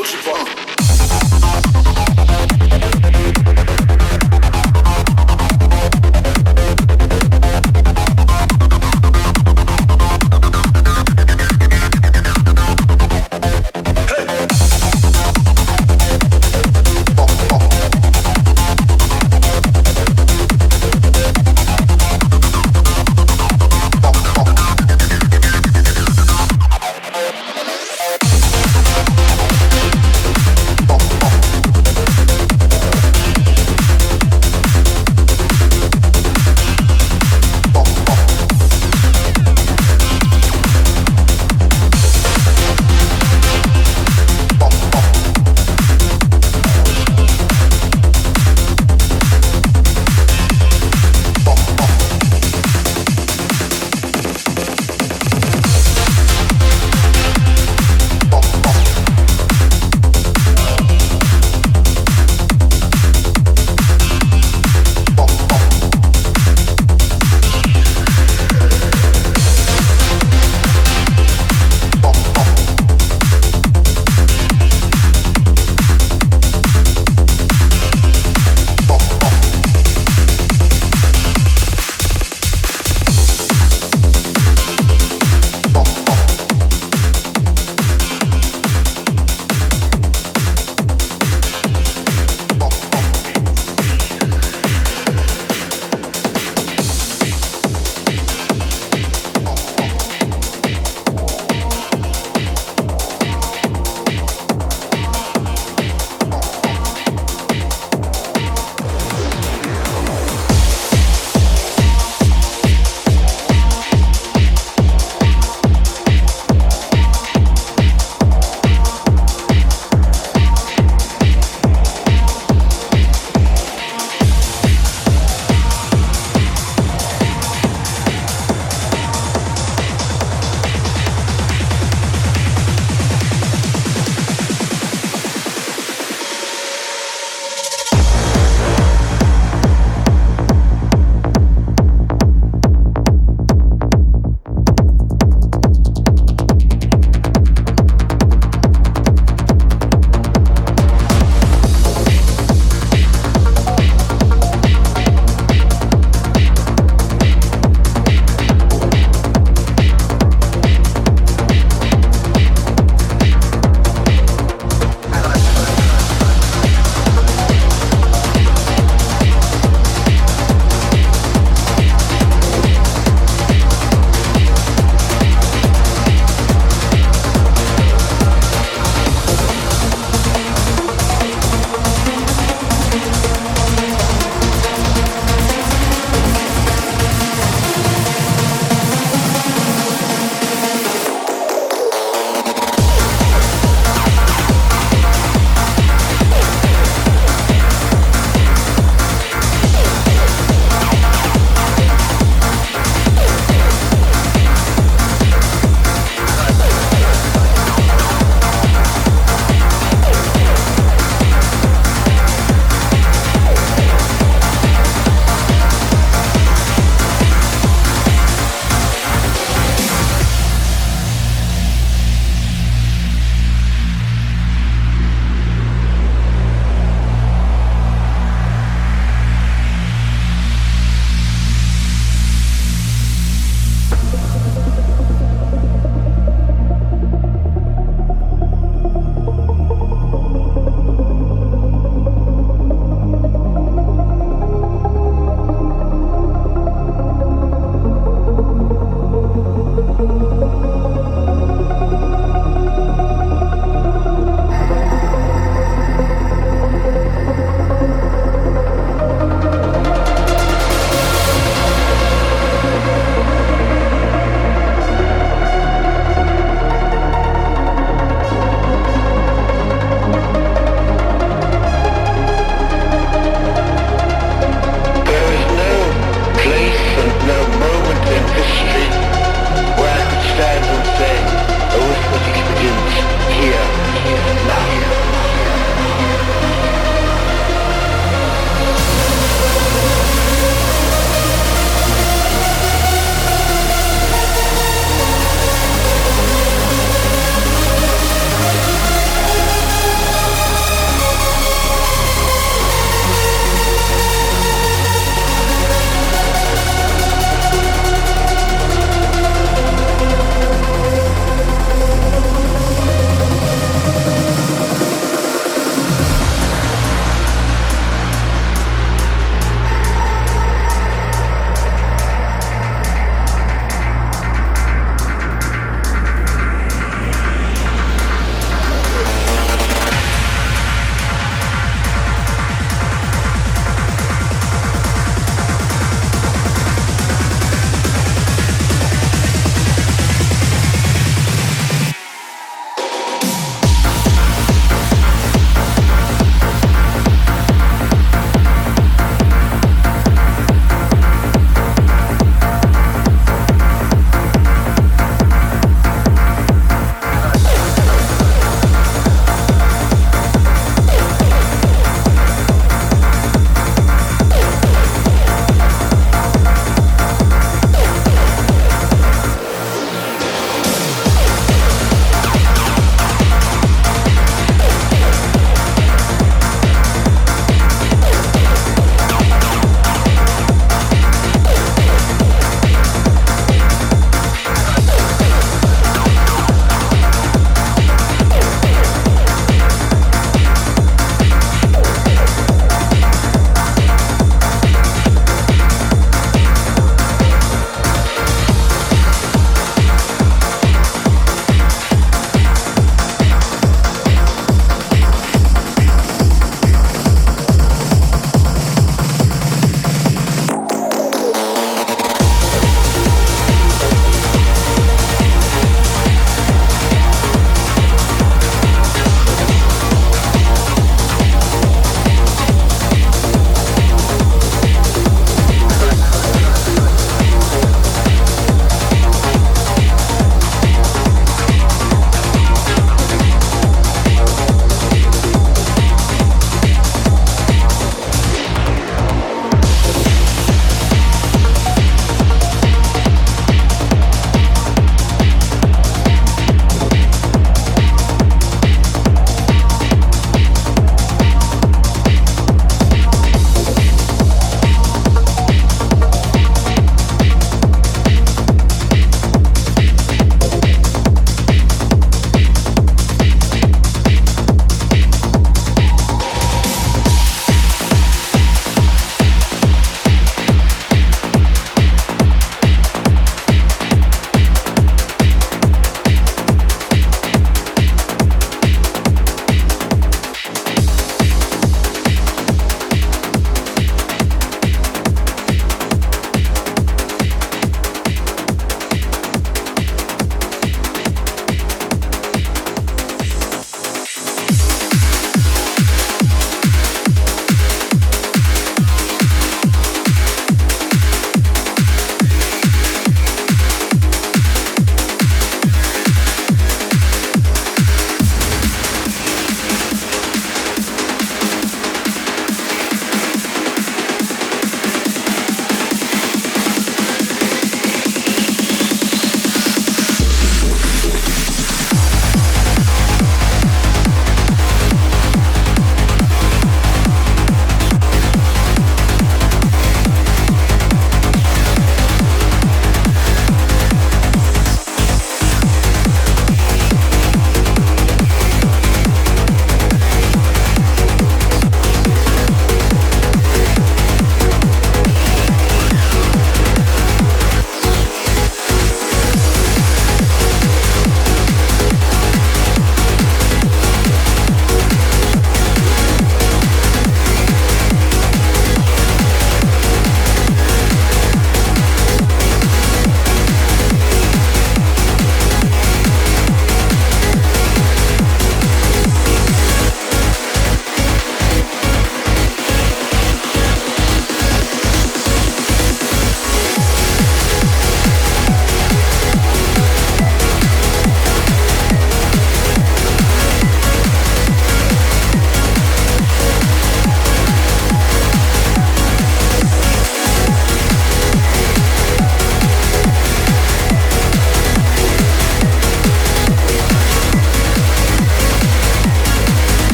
Ultra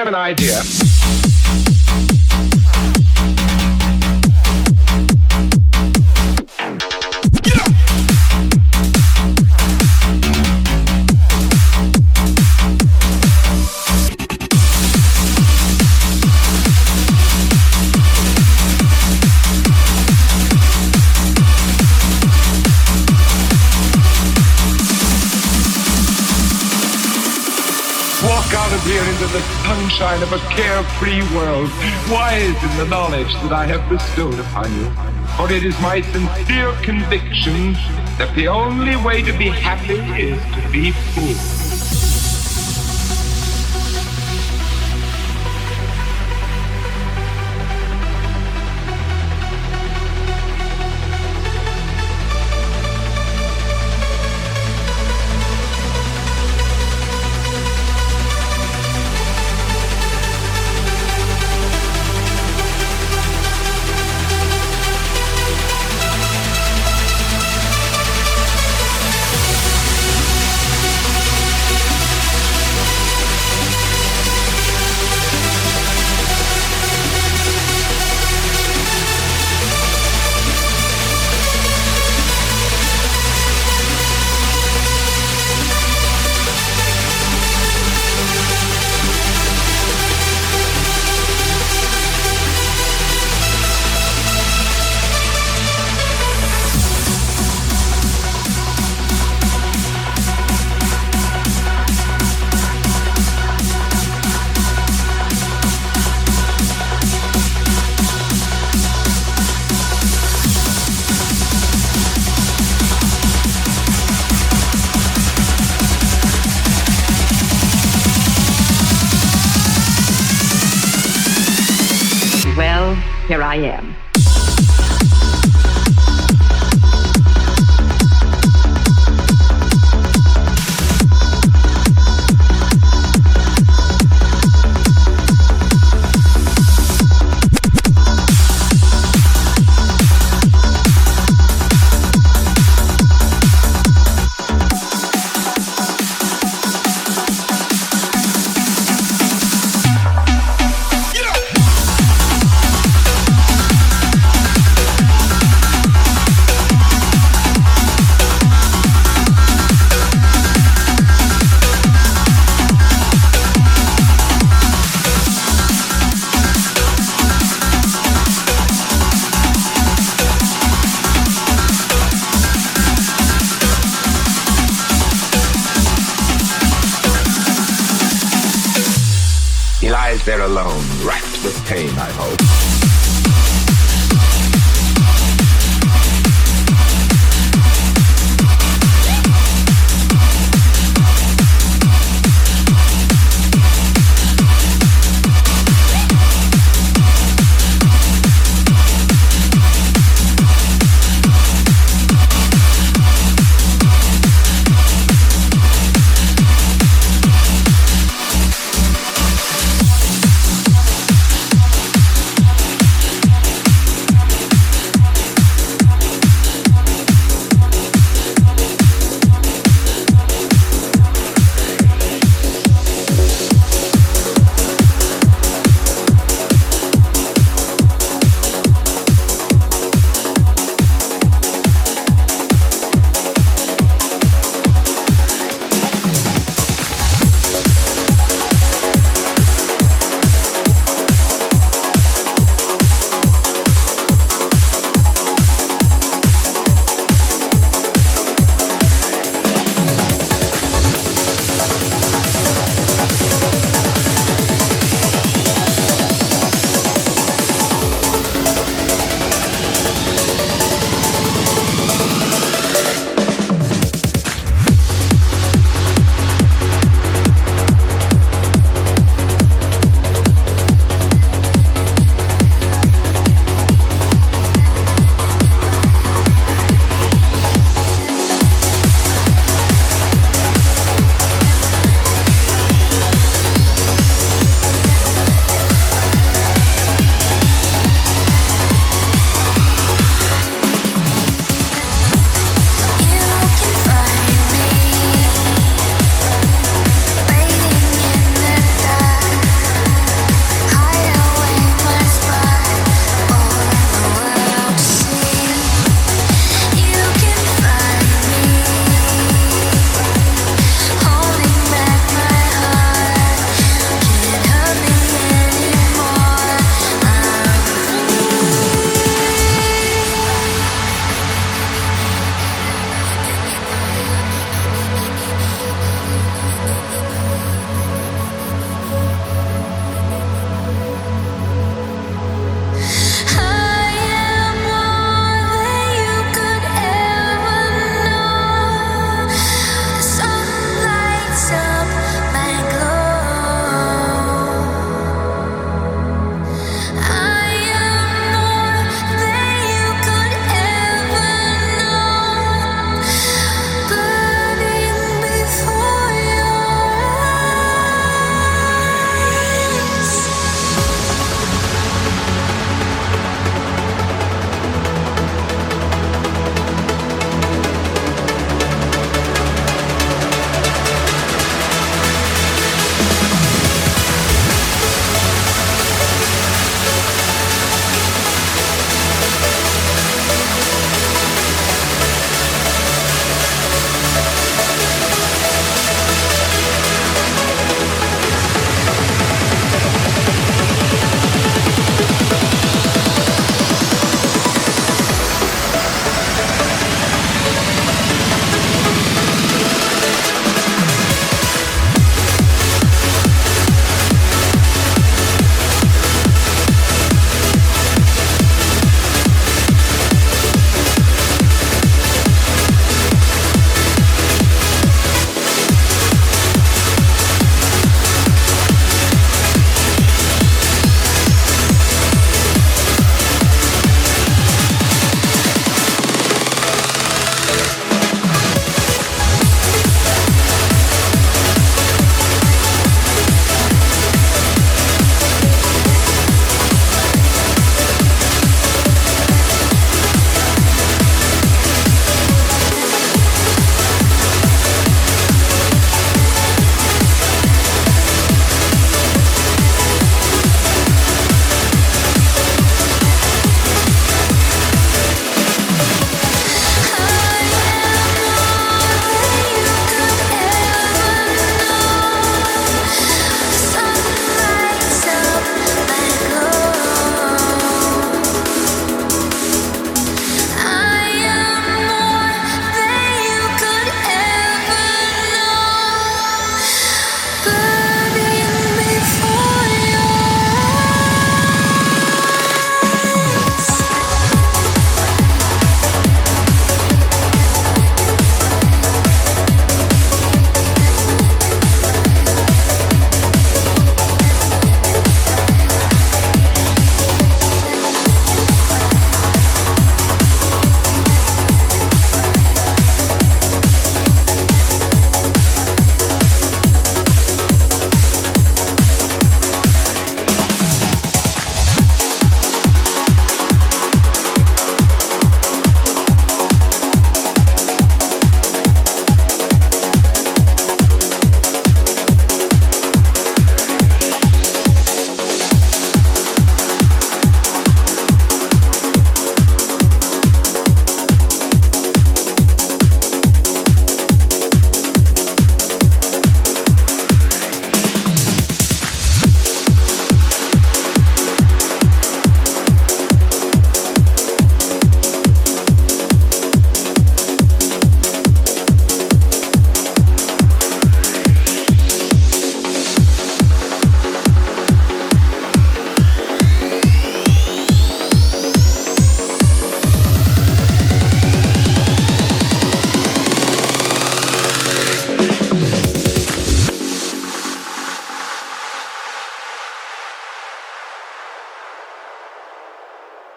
have an idea. Sunshine of a carefree world, wise in the knowledge that I have bestowed upon you. For it is my sincere conviction that the only way to be happy is to be full. I am.